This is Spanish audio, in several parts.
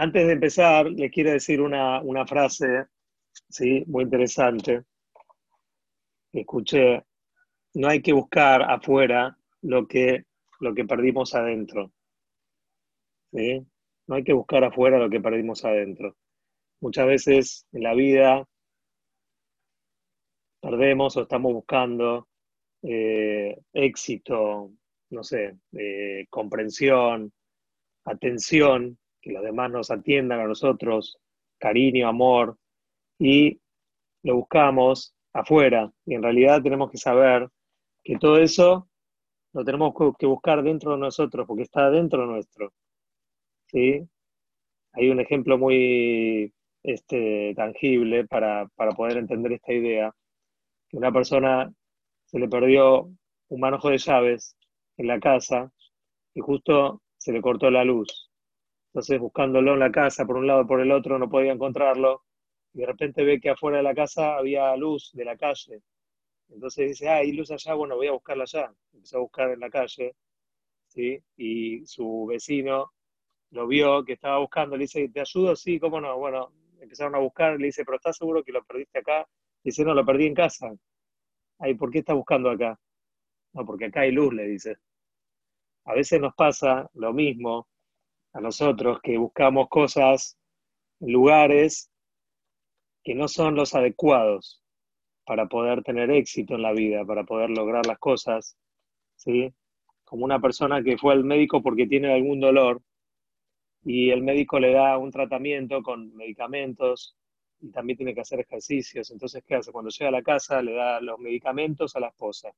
Antes de empezar, les quiero decir una, una frase ¿sí? muy interesante escuché. No hay que buscar afuera lo que, lo que perdimos adentro. ¿sí? No hay que buscar afuera lo que perdimos adentro. Muchas veces en la vida perdemos o estamos buscando eh, éxito, no sé, eh, comprensión, atención, que los demás nos atiendan a nosotros, cariño, amor, y lo buscamos afuera. Y en realidad tenemos que saber que todo eso lo tenemos que buscar dentro de nosotros, porque está dentro nuestro. ¿Sí? Hay un ejemplo muy este, tangible para, para poder entender esta idea, que una persona se le perdió un manojo de llaves en la casa y justo se le cortó la luz. Entonces, buscándolo en la casa, por un lado por el otro, no podía encontrarlo. Y de repente ve que afuera de la casa había luz de la calle. Entonces dice, ah, hay luz allá, bueno, voy a buscarla allá. Empezó a buscar en la calle, ¿sí? Y su vecino lo vio que estaba buscando, le dice, ¿te ayudo? Sí, ¿cómo no? Bueno, empezaron a buscar, le dice, ¿pero estás seguro que lo perdiste acá? Dice, no, lo perdí en casa. Ay, ¿por qué estás buscando acá? No, porque acá hay luz, le dice. A veces nos pasa lo mismo a nosotros, que buscamos cosas lugares que no son los adecuados para poder tener éxito en la vida, para poder lograr las cosas, ¿sí? Como una persona que fue al médico porque tiene algún dolor y el médico le da un tratamiento con medicamentos y también tiene que hacer ejercicios. Entonces, ¿qué hace? Cuando llega a la casa le da los medicamentos a la esposa,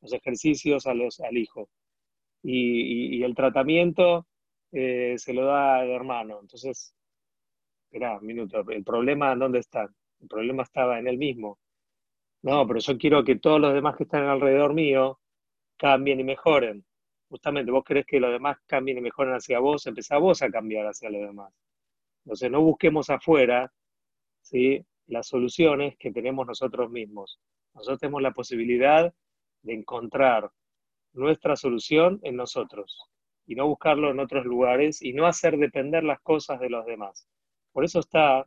los ejercicios a los, al hijo y, el tratamiento eh, se lo da al hermano. Entonces, espera un minuto, ¿el problema dónde está? El problema estaba en él mismo. No, pero yo quiero que todos los demás que están alrededor mío cambien y mejoren. Justamente vos querés que los demás cambien y mejoren hacia vos, empezá vos a cambiar hacia los demás. Entonces no busquemos afuera ¿sí? las soluciones que tenemos nosotros mismos. Nosotros tenemos la posibilidad de encontrar nuestra solución en nosotros y no buscarlo en otros lugares y no hacer depender las cosas de los demás. Por eso está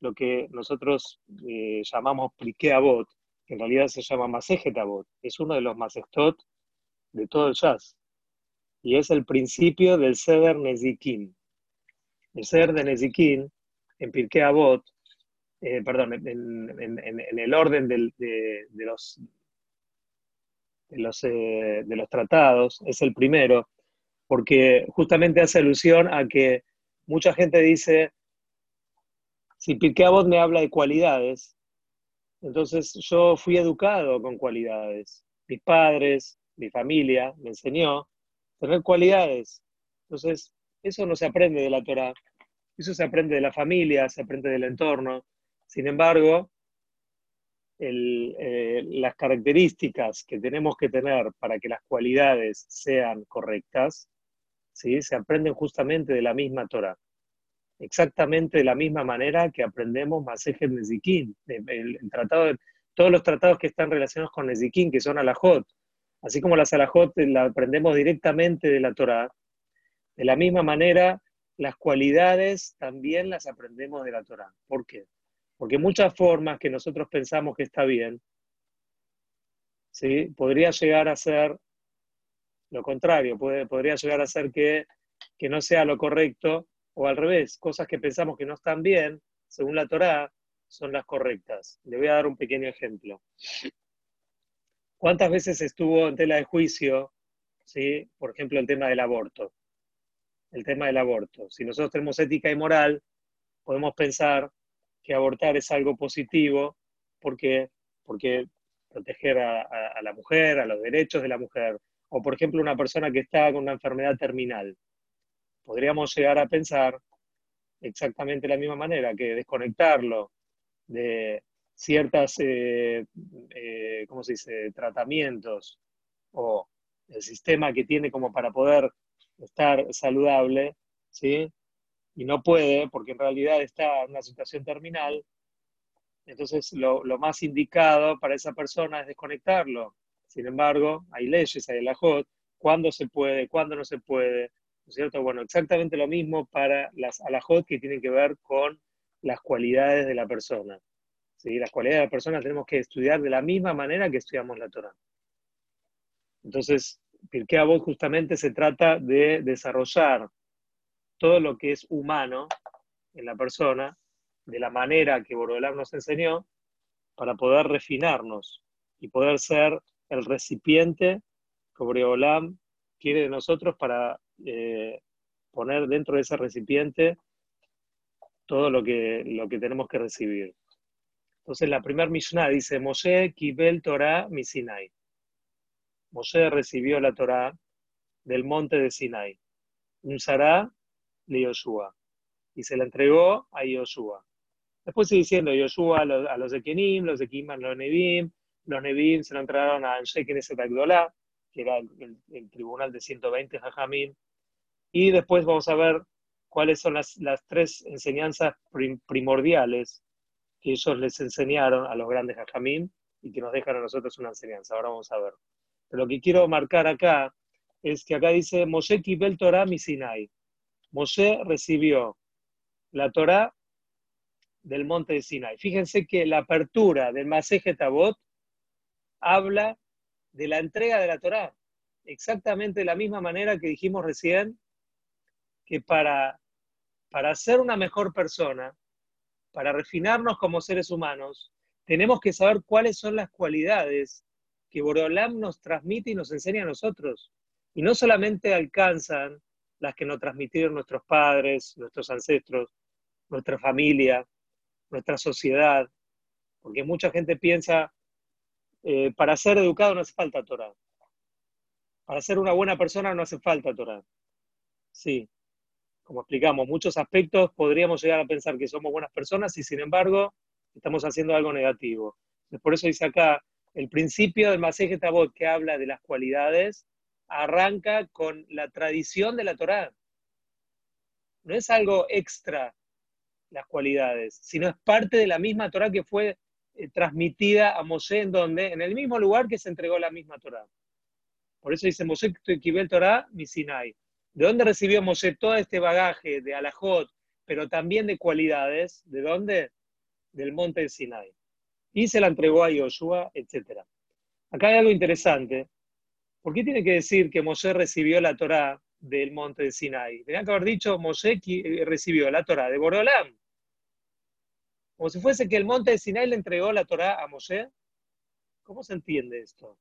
lo que nosotros eh, llamamos pliqué bot, que en realidad se llama Masejet Abot. Es uno de los Masechtot de todo el jazz. Y es el principio del Seder Nezikin. El Seder de Nezikin, en Pirkei Avot, eh, perdón, en, el orden de, los, de los, eh, de los tratados, es el primero, porque justamente hace alusión a que mucha gente dice, si Pirkei me habla de cualidades, entonces yo fui educado con cualidades. Mis padres, mi familia me enseñó tener cualidades. Entonces, eso no se aprende de la Torah, eso se aprende de la familia, se aprende del entorno. Sin embargo, eh, las características que tenemos que tener para que las cualidades sean correctas, ¿sí? se aprenden justamente de la misma Torah. Exactamente de la misma manera que aprendemos Masejet Nezikin, el, tratado todos los tratados que están relacionados con Nezikin, que son Alajot. Así como las Alajot la aprendemos directamente de la Torah, de la misma manera las cualidades también las aprendemos de la Torah. ¿Por qué? Porque muchas formas que nosotros pensamos que está bien, ¿sí? podría llegar a ser lo contrario, puede, podría llegar a ser que, que no sea lo correcto, o al revés, cosas que pensamos que no están bien, según la Torá, son las correctas. Le voy a dar un pequeño ejemplo. ¿Cuántas veces estuvo en tela de juicio, ¿sí? por ejemplo, el tema del aborto? El tema del aborto. Si nosotros tenemos ética y moral, podemos pensar que abortar es algo positivo porque, porque proteger a, la mujer, a los derechos de la mujer, o por ejemplo una persona que está con una enfermedad terminal. Podríamos llegar a pensar exactamente de la misma manera, que desconectarlo de ciertas, eh, eh, ¿cómo se dice?, tratamientos o el sistema que tiene como para poder estar saludable, ¿sí? y no puede porque en realidad está en una situación terminal, entonces lo, más indicado para esa persona es desconectarlo. Sin embargo, hay leyes, hay el ajot, cuándo se puede, cuándo no se puede, ¿no es cierto? Bueno, exactamente lo mismo para las alajot que tienen que ver con las cualidades de la persona. ¿sí? Las cualidades de la persona tenemos que estudiar de la misma manera que estudiamos la Torah. Entonces, Pirkei Avot justamente se trata de desarrollar todo lo que es humano en la persona de la manera que Borolam nos enseñó para poder refinarnos y poder ser el recipiente que Borolam quiere de nosotros para eh, poner dentro de ese recipiente todo lo que, lo que tenemos que recibir. Entonces la primera Mishnah dice, Moshe kibel Torah mi Sinai. Moshe recibió la Torah del monte de Sinai. Un Sará de Yoshua. Y se la entregó a Yoshua. Después sigue diciendo Yoshua a los, a los de Kenim, los de Kiman, los Nevim. Los Nevim se lo entregaron a Anshe Knesset Agdolá, que era el, tribunal de 120 Jajamim. Y después vamos a ver cuáles son las, tres enseñanzas primordiales que ellos les enseñaron a los grandes Jajamim y que nos dejan a nosotros una enseñanza. Ahora vamos a ver. Lo que quiero marcar acá es que acá dice Moshe Kibel Torah mi Sinai. Moshe recibió la Torah del monte de Sinai. Fíjense que la apertura del Maseje Tabot habla de la entrega de la Torah. Exactamente de la misma manera que dijimos recién, que para, para ser una mejor persona, para refinarnos como seres humanos, tenemos que saber cuáles son las cualidades que Borolam nos transmite y nos enseña a nosotros. Y no solamente alcanzan las que nos transmitieron nuestros padres, nuestros ancestros, nuestra familia, nuestra sociedad, porque mucha gente piensa, eh, para ser educado no hace falta Torah. Para ser una buena persona no hace falta Torah. Sí, como explicamos, muchos aspectos podríamos llegar a pensar que somos buenas personas y sin embargo estamos haciendo algo negativo. Por eso dice acá, el principio del Maseje Tabot que habla de las cualidades arranca con la tradición de la Torá. No es algo extra las cualidades, sino es parte de la misma Torá que fue eh, transmitida a Moshe en donde, en el mismo lugar que se entregó la misma Torá. Por eso dice Moshe el Torá mi Sinai. ¿De dónde recibió Moshe todo este bagaje de alajot, pero también de cualidades? ¿De dónde? Del monte de Sinai. Y se la entregó a Yoshua, etc. Acá hay algo interesante. ¿Por qué tiene que decir que Moshe recibió la Torá del monte de Sinai? Tenía que haber dicho Moshe eh, recibió la Torá de Borolam. Como si fuese que el monte de Sinai le entregó la Torá a Moshe. ¿Cómo se entiende esto?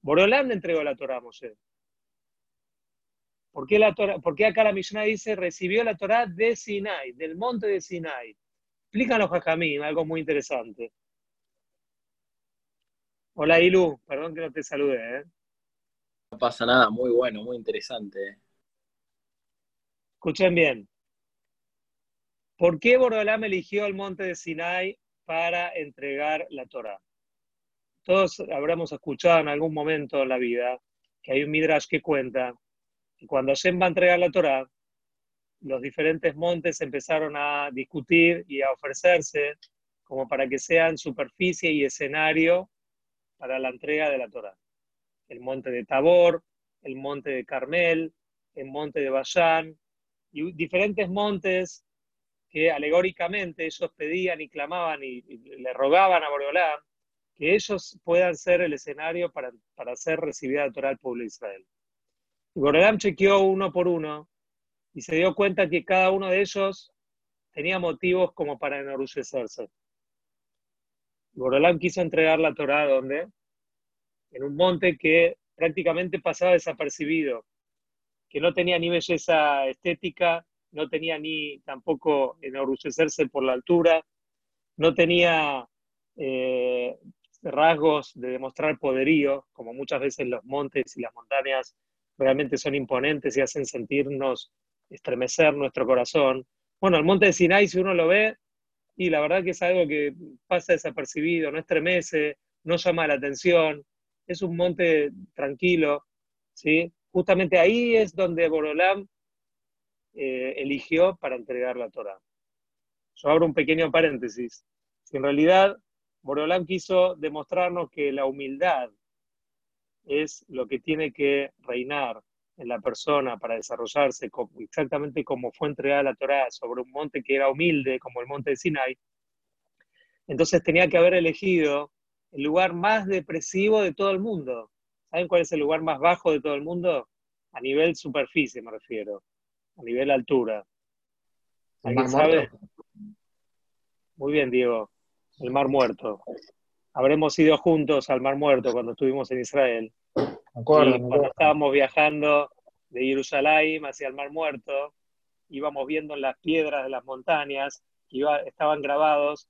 Borolam le entregó la Torá a Moshe. ¿Por qué, la acá la Mishnah dice recibió la Torá de Sinai, del monte de Sinai? Explican los Jajamín, algo muy interesante. Hola Ilu, perdón que no te salude. ¿eh? No pasa nada, muy bueno, muy interesante. Escuchen bien. ¿Por qué Borolam eligió el monte de Sinai para entregar la Torá? Todos habremos escuchado en algún momento en la vida que hay un midrash que cuenta cuando Hashem va a entregar la Torah, los diferentes montes empezaron a discutir y a ofrecerse como para que sean superficie y escenario para la entrega de la Torah. El monte de Tabor, el monte de Carmel, el monte de Bayán, y diferentes montes que alegóricamente ellos pedían y clamaban y, le rogaban a Boreolá que ellos puedan ser el escenario para, para ser recibida la Torah al pueblo de Israel. Borolam chequeó uno por uno y se dio cuenta que cada uno de ellos tenía motivos como para enorgullecerse. Borolam quiso entregar la Torah ¿dónde? En un monte que prácticamente pasaba desapercibido, que no tenía ni belleza estética, no tenía ni tampoco enorgullecerse por la altura, no tenía eh, rasgos de demostrar poderío, como muchas veces los montes y las montañas realmente son imponentes y hacen sentirnos estremecer nuestro corazón. Bueno, el monte de Sinai, si uno lo ve, y la verdad que es algo que pasa desapercibido, no estremece, no llama la atención, es un monte tranquilo, ¿sí? Justamente ahí es donde Borolam eh, eligió para entregar la Torah. Yo abro un pequeño paréntesis. Si en realidad Borolam quiso demostrarnos que la humildad es lo que tiene que reinar en la persona para desarrollarse exactamente como fue entregada la Torá sobre un monte que era humilde, como el monte de Sinai, entonces tenía que haber elegido el lugar más depresivo de todo el mundo. ¿Saben cuál es el lugar más bajo de todo el mundo? A nivel superficie me refiero, a nivel altura. ¿Alguien sabe? Muy bien, Diego. El Mar Muerto. Habremos ido juntos al Mar Muerto cuando estuvimos en Israel. cuando estábamos viajando de Jerusalén hacia el Mar Muerto, íbamos viendo en las piedras de las montañas, iba, estaban grabados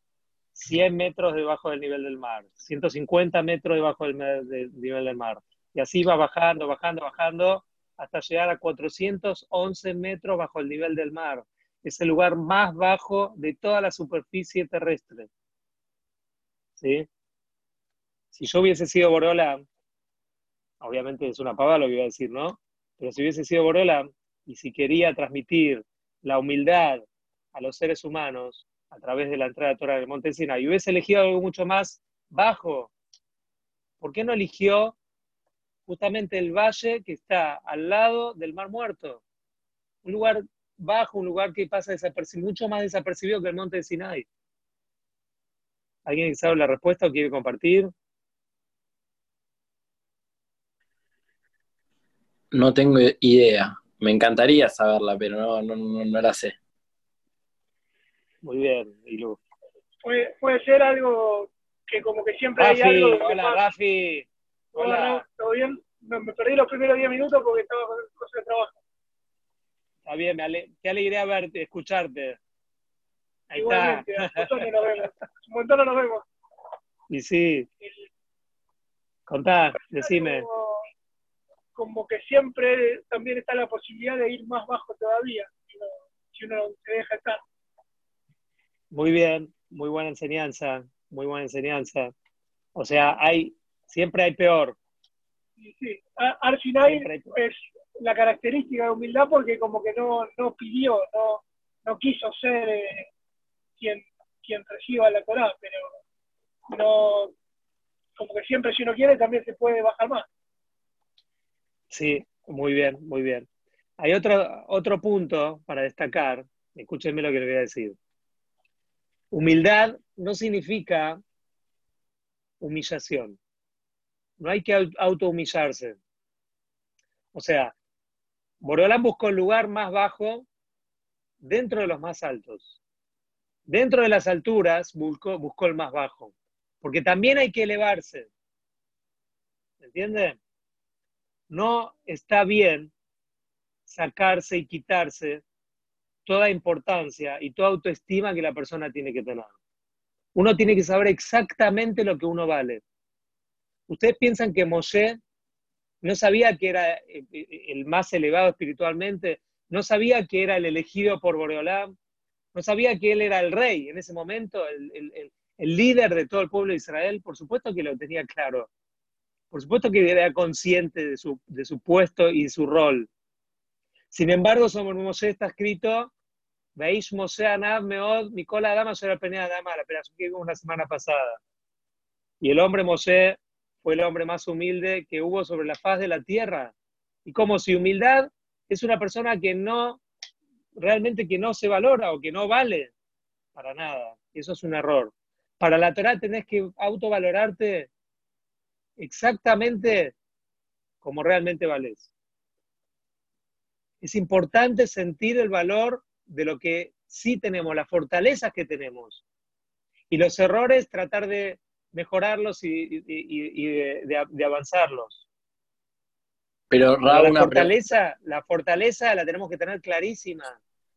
100 metros debajo del nivel del mar, 150 metros debajo del, nivel del mar. Y así iba bajando, bajando, bajando, hasta llegar a 411 metros bajo el nivel del mar. Es el lugar más bajo de toda la superficie terrestre. ¿Sí? Si yo hubiese sido Borola, obviamente es una pavada lo que iba a decir, ¿no? Pero si hubiese sido Borola y si quería transmitir la humildad a los seres humanos, a través de la entrada de Torah del Monte Sinai y hubiese elegido algo mucho más bajo, ¿por qué no eligió justamente el valle que está al lado del Mar Muerto? Un lugar bajo, un lugar que pasa mucho más desapercibido que el Monte de Sinai. ¿Alguien sabe la respuesta o quiere compartir? No tengo idea. Me encantaría saberla, pero no, no, no la sé. Muy bien, Ilu. Puede, puede ser algo que como que siempre hay algo... Hola, Rafi. Hola. ¿Todo bien? Me, perdí los primeros 10 minutos porque estaba con cosas de trabajo. Está bien, me qué alegría verte, escucharte. Ahí Igualmente, está. Un nos vemos. Un montón no nos vemos. Y sí. Contá, decime. Como, como, que siempre también está la posibilidad de ir más bajo todavía, si uno, si uno se deja estar. Muy bien, muy buena enseñanza, muy buena enseñanza. O sea, hay, siempre hay peor. Sí, sí. Es la característica de humildad porque como que no, no pidió, no, no quiso ser eh, quien, quien reciba la Torah, pero no, como que siempre si uno quiere también se puede bajar más. Sí, muy bien, muy bien. Hay otro, otro punto para destacar, escúchenme lo que le voy a decir. Humildad no significa humillación. No hay que autohumillarse. O sea, Borolán buscó el lugar más bajo dentro de los más altos. Dentro de las alturas buscó, buscó el más bajo. Porque también hay que elevarse. ¿Entiende? No está bien sacarse y quitarse toda importancia y toda autoestima que la persona tiene que tener. Uno tiene que saber exactamente lo que uno vale. ¿Ustedes piensan que Moshe no sabía que era eh, eh, el más elevado espiritualmente? ¿No sabía que era el elegido por Boreolam? ¿No sabía que él era el rey en ese momento, el, líder de todo el pueblo de Israel? Por supuesto que lo tenía claro. Por supuesto que era consciente de su, de puesto y su rol. Sin embargo, sobre Moshe está escrito Veis Moshe Anab Meod, Nicola Dama sobre la penea Dama, la que vimos la semana pasada. Y el hombre Moshe fue el hombre más humilde que hubo sobre la faz de la tierra. Y como si humildad es una persona que no, realmente que no se valora o que no vale para nada. Eso es un error. Para la Torah tenés que autovalorarte exactamente como realmente vales. Es importante sentir el valor de lo que sí tenemos, las fortalezas que tenemos. Y los errores, tratar de mejorarlos y, de, avanzarlos. Pero la, fortaleza, la fortaleza la tenemos que tener clarísima.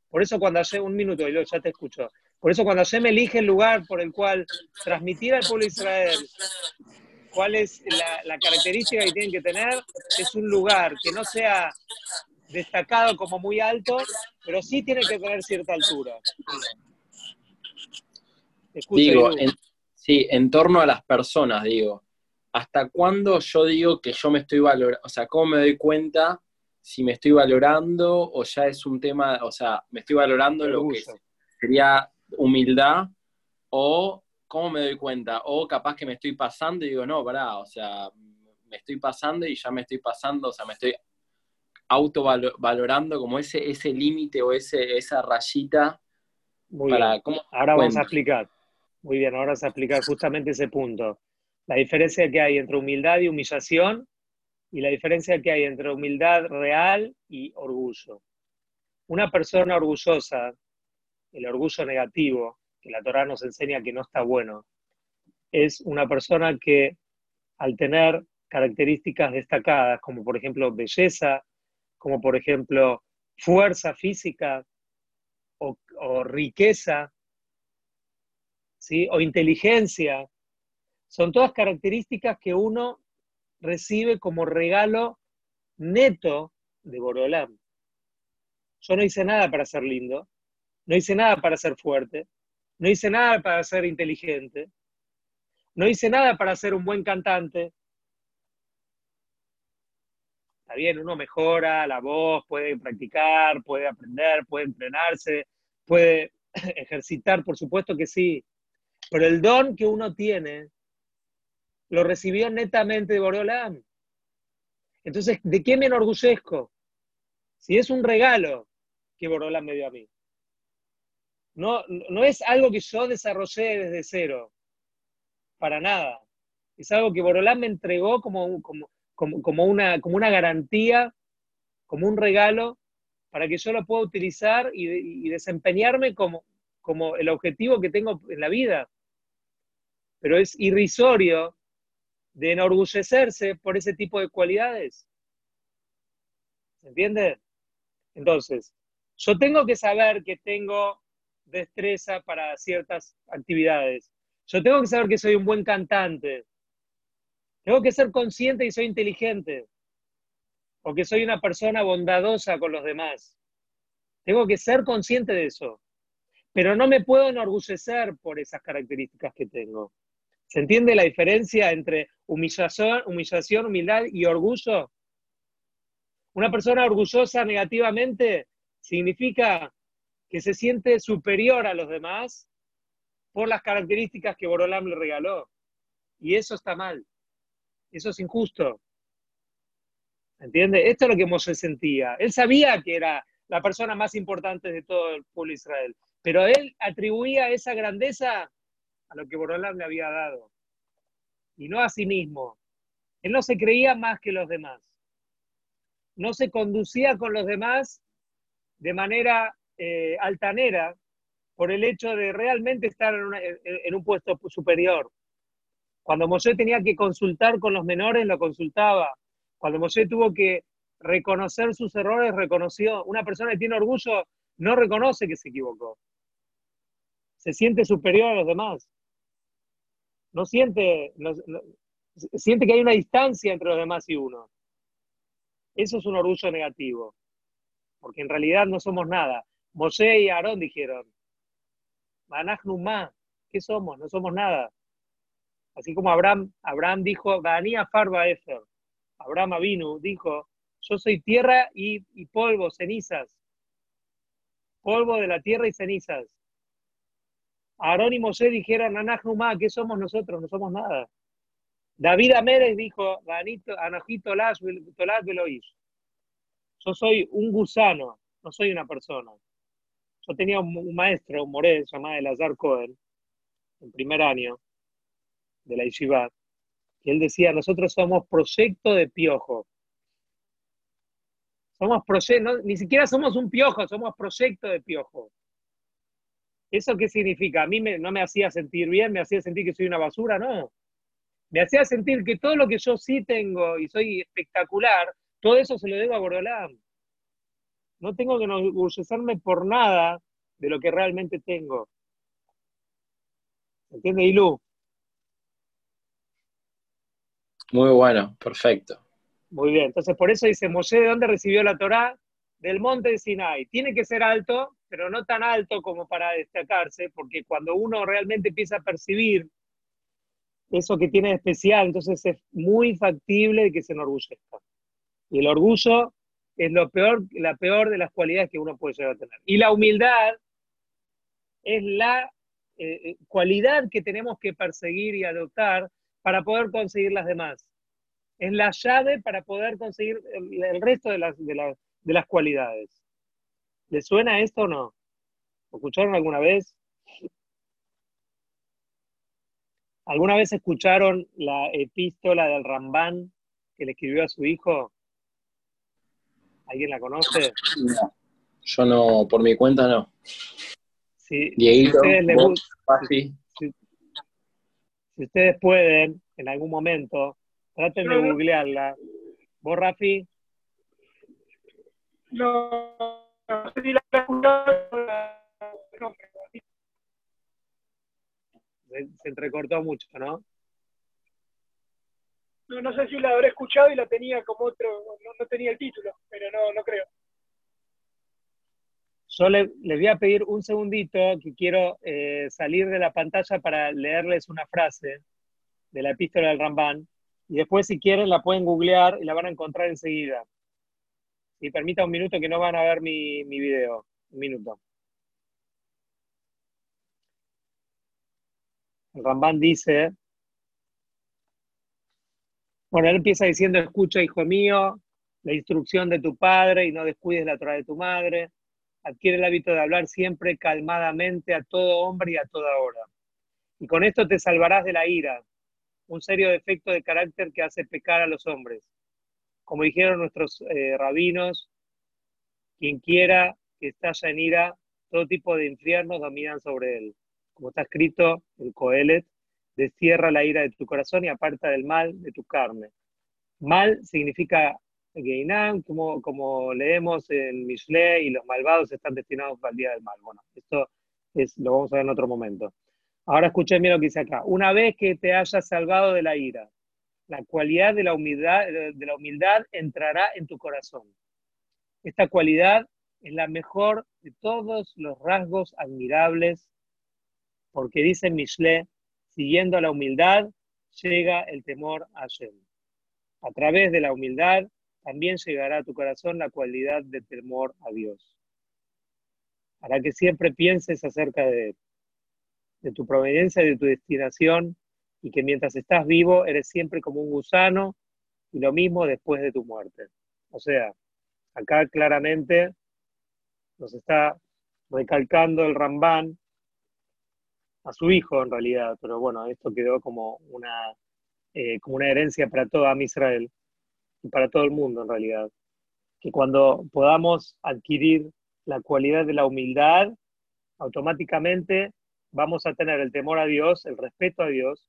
Por eso cuando hace un minuto, y ya te escucho, por eso cuando me elige el lugar por el cual transmitir al pueblo de Israel cuál es la, la característica que tienen que tener, es un lugar que no sea destacado como muy alto, pero sí tiene que tener cierta altura. digo, sí, en torno a las personas, digo, ¿hasta cuándo yo digo que yo me estoy valorando? O sea, ¿cómo me doy cuenta si me estoy valorando o ya es un tema, o sea, me estoy valorando lo que sería humildad o cómo me doy cuenta? O capaz que me estoy pasando y digo, no, pará, o sea, me estoy pasando y ya me estoy pasando, o sea, me estoy autovalorando como ese, ese límite o ese, esa rayita. Muy bien. ahora vamos a explicar. Muy bien, ahora vamos a explicar justamente ese punto. La diferencia que hay entre humildad y humillación y la diferencia que hay entre humildad real y orgullo. Una persona orgullosa, el orgullo negativo, que la Torah nos enseña que no está bueno, es una persona que al tener características destacadas, como por ejemplo belleza, como por ejemplo fuerza física o, riqueza, o inteligencia, son todas características que uno recibe como regalo neto de Borolam. Yo no hice nada para ser lindo, no hice nada para ser fuerte, no hice nada para ser inteligente, no hice nada para ser un buen cantante. Está bien, uno mejora la voz, puede practicar, puede aprender, puede entrenarse, puede ejercitar, por supuesto que sí. Pero el don que uno tiene lo recibió netamente de Boreolam. Entonces, ¿de qué me enorgullezco? Si es un regalo que Boreolam me dio a mí. No, no es algo que yo desarrollé desde cero, para nada. Es algo que Boreolam me entregó como, como, como, una, como una garantía, como un regalo, para que yo lo pueda utilizar y, y desempeñarme como, como el objetivo que tengo en la vida. Pero es irrisorio de enorgullecerse por ese tipo de cualidades. ¿Se entiende? Entonces, yo tengo que saber que tengo destreza para ciertas actividades. Yo tengo que saber que soy un buen cantante. Tengo que ser consciente y soy inteligente. O que soy una persona bondadosa con los demás. Tengo que ser consciente de eso. Pero no me puedo enorgullecer por esas características que tengo. ¿Se entiende la diferencia entre humillación, humildad y orgullo? Una persona orgullosa negativamente significa que se siente superior a los demás por las características que Borolam le regaló. Y eso está mal. Eso es injusto. ¿Entiende? Esto es lo que Moshe sentía. Él sabía que era la persona más importante de todo el pueblo de Israel, pero él atribuía esa grandeza a lo que Borolam le había dado, y no a sí mismo. Él no se creía más que los demás. No se conducía con los demás de manera eh, altanera por el hecho de realmente estar en, un puesto superior. Cuando Moshe tenía que consultar con los menores, lo consultaba. Cuando Moshe tuvo que reconocer sus errores, reconoció. Una persona que tiene orgullo no reconoce que se equivocó. Se siente superior a los demás no siente, siente que hay una distancia entre los demás y uno. Eso es un orgullo negativo, porque en realidad no somos nada. Moshe y Aarón dijeron, Manachnumá, ¿qué somos? No somos nada. Así como Abraham, Abraham dijo, Farba Efer. Abraham Avinu dijo, yo soy tierra y polvo, cenizas. Polvo de la tierra y cenizas. Aarón y Mosé dijeron, Anajnumá, ¿qué somos nosotros? No somos nada. David Amérez dijo, Anajito Veloís. Yo soy un gusano, no soy una persona. Yo tenía un, maestro, un moré, llamado Elazar Cohen, en primer año de la Yeshiva, y él decía, nosotros somos proyecto de piojo. Somos proyecto, ni siquiera somos un piojo, somos proyecto de piojo. ¿Eso qué significa? A mí no me hacía sentir bien, me hacía sentir que soy una basura, no. Me hacía sentir que todo lo que yo sí tengo y soy espectacular, todo eso se lo debo a Borolán. No tengo que enorgullecerme por nada de lo que realmente tengo. ¿Entiende, Ilu? Muy bueno, perfecto. Muy bien, entonces por eso dice, Moshe, ¿de dónde recibió la Torá? Del monte de Sinai. Tiene que ser alto, pero no tan alto como para destacarse, porque cuando uno realmente empieza a percibir eso que tiene de especial, entonces es muy factible que se enorgullezca. Y el orgullo es lo peor, la peor de las cualidades que uno puede llegar a tener. Y la humildad es la eh, eh, cualidad que tenemos que perseguir y adoptar para poder conseguir las demás. Es la llave para poder conseguir el, resto de las, de, de las cualidades. ¿Les suena esto o no? ¿Lo escucharon alguna vez? ¿Alguna vez escucharon la epístola del Rambán que le escribió a su hijo? ¿Alguien la conoce? No, yo no, por mi cuenta no. Si, si, ustedes pueden, en algún momento, traten de googlearla. ¿Vos, Rafi? No, no sé si la se, se entrecortó mucho, ¿no? No, no sé si la habré escuchado y la tenía como otro, no, tenía el título, pero no, no creo. Yo les voy a pedir un segundito que quiero eh, salir de la pantalla para leerles una frase de la epístola del Rambán y después si quieren la pueden googlear y la van a encontrar enseguida. Si permita un minuto que no van a ver mi, video. Un minuto. Rambán dice, bueno, él empieza diciendo, escucha, hijo mío, la instrucción de tu padre y no descuides la Torah de tu madre. Adquiere el hábito de hablar siempre calmadamente a todo hombre y a toda hora. Y con esto te salvarás de la ira, un serio defecto de carácter que hace pecar a los hombres. Como dijeron nuestros eh, rabinos, quien quiera que estalle en ira, todo tipo de infiernos dominan sobre él. Como está escrito en Coelet, destierra la ira de tu corazón y aparta del mal de tu carne. Mal significa Geinam, como, como leemos en Mishle, y los malvados están destinados al día del mal. Bueno, esto es, lo vamos a ver en otro momento. Ahora escuchen bien lo que dice acá. Una vez que te hayas salvado de la ira, la cualidad de la humildad, de la humildad entrará en tu corazón. Esta cualidad es la mejor de todos los rasgos admirables, porque dice Mishle, siguiendo la humildad, llega el temor a Hashem. A través de la humildad también llegará a tu corazón la cualidad de temor a Dios. Para que siempre pienses acerca de, de tu proveniencia y de tu destinación y que mientras estás vivo eres siempre como un gusano y lo mismo después de tu muerte. O sea, acá claramente nos está recalcando el Rambán a su hijo en realidad, pero bueno, esto quedó como una, eh, como una herencia para toda Israel y para todo el mundo en realidad. Que cuando podamos adquirir la cualidad de la humildad, automáticamente vamos a tener el temor a Dios, el respeto a Dios,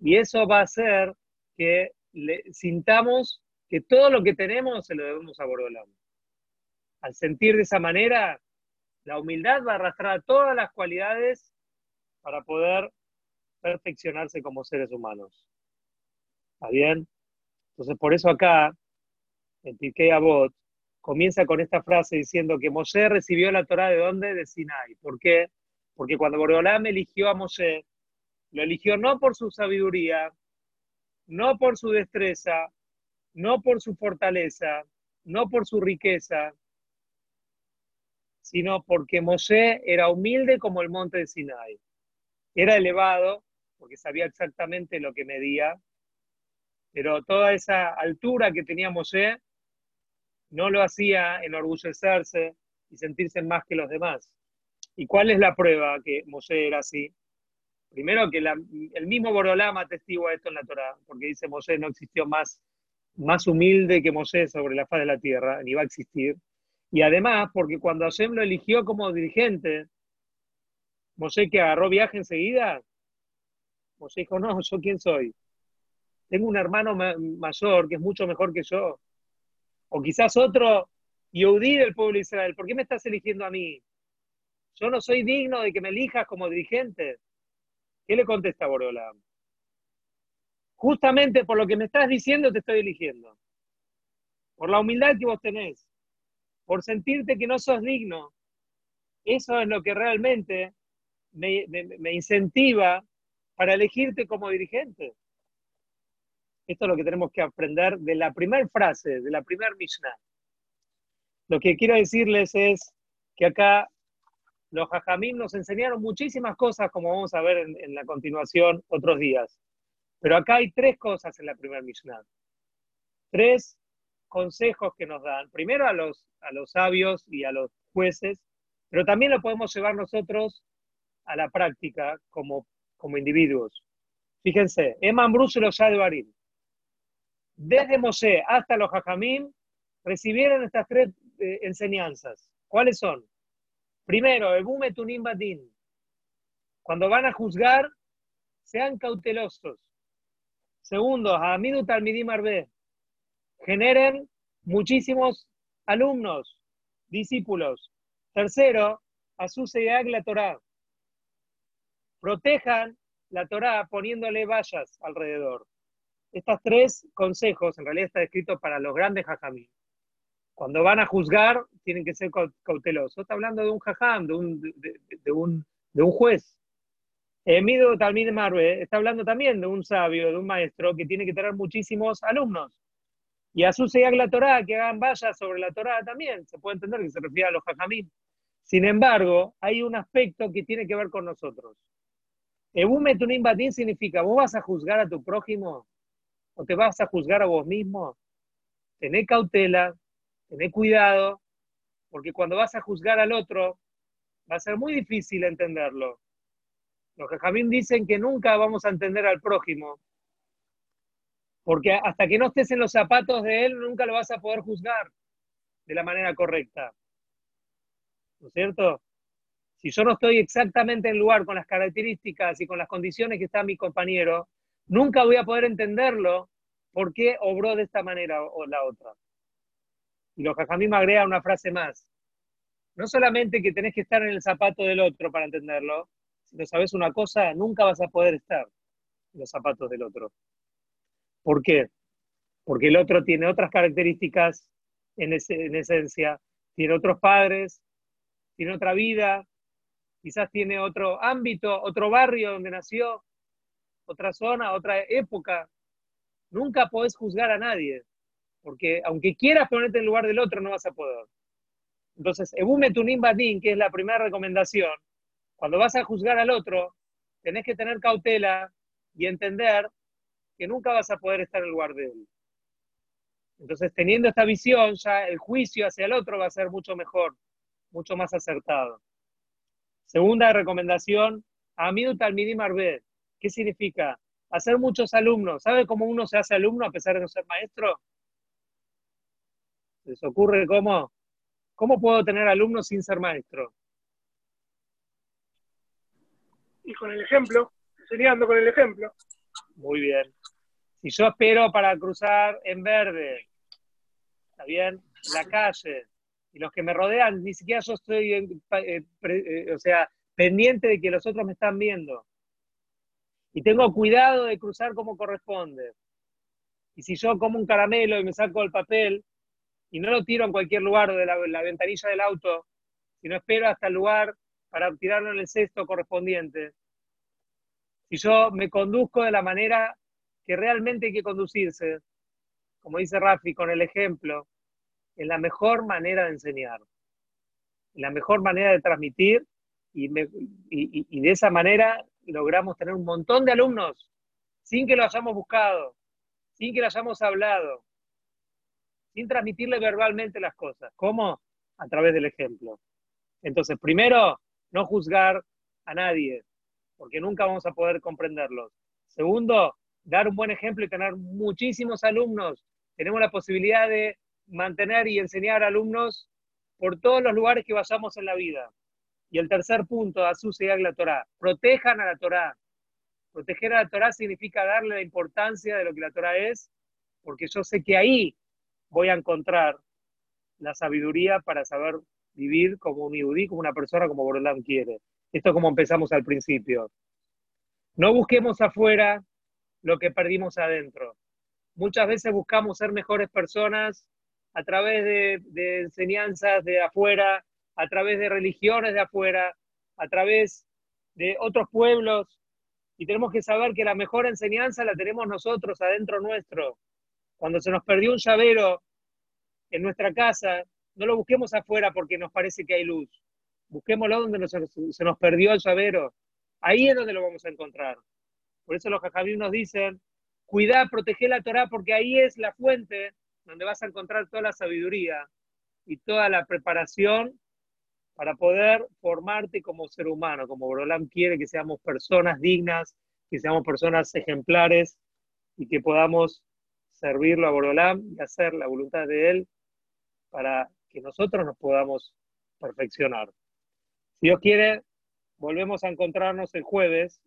y eso va a hacer que le, sintamos que todo lo que tenemos se lo debemos a Bordolán. Al sentir de esa manera, la humildad va a arrastrar todas las cualidades para poder perfeccionarse como seres humanos. ¿Está bien? Entonces, por eso acá, en Pirkei Avot, comienza con esta frase diciendo que Moshe recibió la Torah de dónde? De Sinai. ¿Por qué? Porque cuando Boreolam eligió a Moshe, lo eligió no por su sabiduría, no por su destreza, no por su fortaleza, no por su riqueza, sino porque Moshe era humilde como el monte de Sinai. Era elevado, porque sabía exactamente lo que medía, pero toda esa altura que tenía Moshe no lo hacía enorgullecerse y sentirse más que los demás. ¿Y cuál es la prueba que Moshe era así? Primero que el mismo Borolama atestigua esto en la Torah, porque dice Moshe no existió más, más humilde que Moshe sobre la faz de la tierra, ni va a existir. Y además, porque cuando Hashem lo eligió como dirigente, Mosé que agarró viaje enseguida. Mosé dijo, no, ¿yo quién soy? Tengo un hermano mayor que es mucho mejor que yo. O quizás otro Yehudí del pueblo de Israel. ¿Por qué me estás eligiendo a mí? Yo no soy digno de que me elijas como dirigente. ¿Qué le contesta Borola? Justamente por lo que me estás diciendo te estoy eligiendo. Por la humildad que vos tenés. Por sentirte que no sos digno. Eso es lo que realmente me, incentiva para elegirte como dirigente. Esto es lo que tenemos que aprender de la primera frase, de la primera Mishnah. Lo que quiero decirles es que acá los Jajamim nos enseñaron muchísimas cosas, como vamos a ver en, la continuación otros días. Pero acá hay tres cosas en la primera Mishnah. tres consejos que nos dan. Primero a los, a los sabios y a los jueces, pero también lo podemos llevar nosotros a la práctica como, como individuos. Fíjense, Eman los Barim. Desde Moshe hasta los Jajamim recibieron estas tres eh, enseñanzas. ¿Cuáles son? Primero, Ebume Tunim Badin. Cuando van a juzgar, sean cautelosos. Segundo, Hamidu Talmidim Arbe. Generen muchísimos alumnos, discípulos. Tercero, Azuse y la Torah. Protejan la Torah poniéndole vallas alrededor. Estos tres consejos, en realidad está escrito para los grandes jajamí. Cuando van a juzgar, tienen que ser cautelosos. Está hablando de un jajam, de un, de, un, de un juez. Emido Talmid Marve está hablando también de un sabio, de un maestro que tiene que tener muchísimos alumnos. Y a su la Torah, que hagan vallas sobre la Torah también, se puede entender que se refiere a los jajamín. Sin embargo, hay un aspecto que tiene que ver con nosotros. Ebume Tunim Batin significa, ¿vos vas a juzgar a tu prójimo? ¿O te vas a juzgar a vos mismo? Tené cautela, tené cuidado, porque cuando vas a juzgar al otro, va a ser muy difícil entenderlo. Los jajamín dicen que nunca vamos a entender al prójimo, porque hasta que no estés en los zapatos de él, nunca lo vas a poder juzgar de la manera correcta. ¿No es cierto? Si yo no estoy exactamente en lugar con las características y con las condiciones que está mi compañero, nunca voy a poder entenderlo por qué obró de esta manera o la otra. Y los jajamim agregan una frase más. No solamente que tenés que estar en el zapato del otro para entenderlo, si no sabes una cosa, nunca vas a poder estar en los zapatos del otro. ¿Por qué? Porque el otro tiene otras características en, en esencia, tiene otros padres, tiene otra vida, quizás tiene otro ámbito, otro barrio donde nació, otra zona, otra época. Nunca podés juzgar a nadie, porque aunque quieras ponerte en lugar del otro, no vas a poder. Entonces, Ebume Tunim Badin, que es la primera recomendación, cuando vas a juzgar al otro, tenés que tener cautela y entender que nunca vas a poder estar en lugar de él. Entonces, teniendo esta visión, ya el juicio hacia el otro va a ser mucho mejor, mucho más acertado. Segunda recomendación, Amidu Talmidim Arbe. ¿Qué significa? Hacer muchos alumnos. ¿Sabe cómo uno se hace alumno a pesar de no ser maestro? ¿Les ocurre cómo? ¿Cómo puedo tener alumnos sin ser maestro? Y con el ejemplo, enseñando con el ejemplo. Muy bien. Si yo espero para cruzar en verde, ¿está bien? La calle, y los que me rodean, ni siquiera yo estoy, eh, eh, o sea, pendiente de que los otros me están viendo. Y tengo cuidado de cruzar como corresponde. Y si yo como un caramelo y me saco el papel y no lo tiro en cualquier lugar de la, ventanilla del auto, sino espero hasta el lugar para tirarlo en el cesto correspondiente. Si yo me conduzco de la manera que realmente hay que conducirse, como dice Rafi, con el ejemplo, es la mejor manera de enseñar, la mejor manera de transmitir y, de esa manera logramos tener un montón de alumnos sin que lo hayamos buscado, sin que lo hayamos hablado, sin transmitirle verbalmente las cosas. ¿Cómo? A través del ejemplo. Entonces, primero, no juzgar a nadie, porque nunca vamos a poder comprenderlos. Segundo, dar un buen ejemplo y tener muchísimos alumnos. Tenemos la posibilidad de mantener y enseñar alumnos por todos los lugares que vayamos en la vida. Y el tercer punto, a su la Torah. Protejan a la Torah. Proteger a la Torah significa darle la importancia de lo que la Torah es, porque yo sé que ahí voy a encontrar la sabiduría para saber vivir como un yudí, como una persona como Borolán quiere. Esto es como empezamos al principio. No busquemos afuera lo que perdimos adentro. Muchas veces buscamos ser mejores personas a través de, enseñanzas de afuera, a través de religiones de afuera, a través de otros pueblos, y tenemos que saber que la mejor enseñanza la tenemos nosotros adentro nuestro. Cuando se nos perdió un llavero en nuestra casa, no lo busquemos afuera porque nos parece que hay luz. Busquémoslo donde se nos perdió el llavero. Ahí es donde lo vamos a encontrar. Por eso los jajamí nos dicen cuidar, proteger la Torah, porque ahí es la fuente donde vas a encontrar toda la sabiduría y toda la preparación para poder formarte como ser humano, como Borolam quiere que seamos personas dignas, que seamos personas ejemplares y que podamos servirlo a Borolam y hacer la voluntad de Él para que nosotros nos podamos perfeccionar. Si Dios quiere, volvemos a encontrarnos el jueves.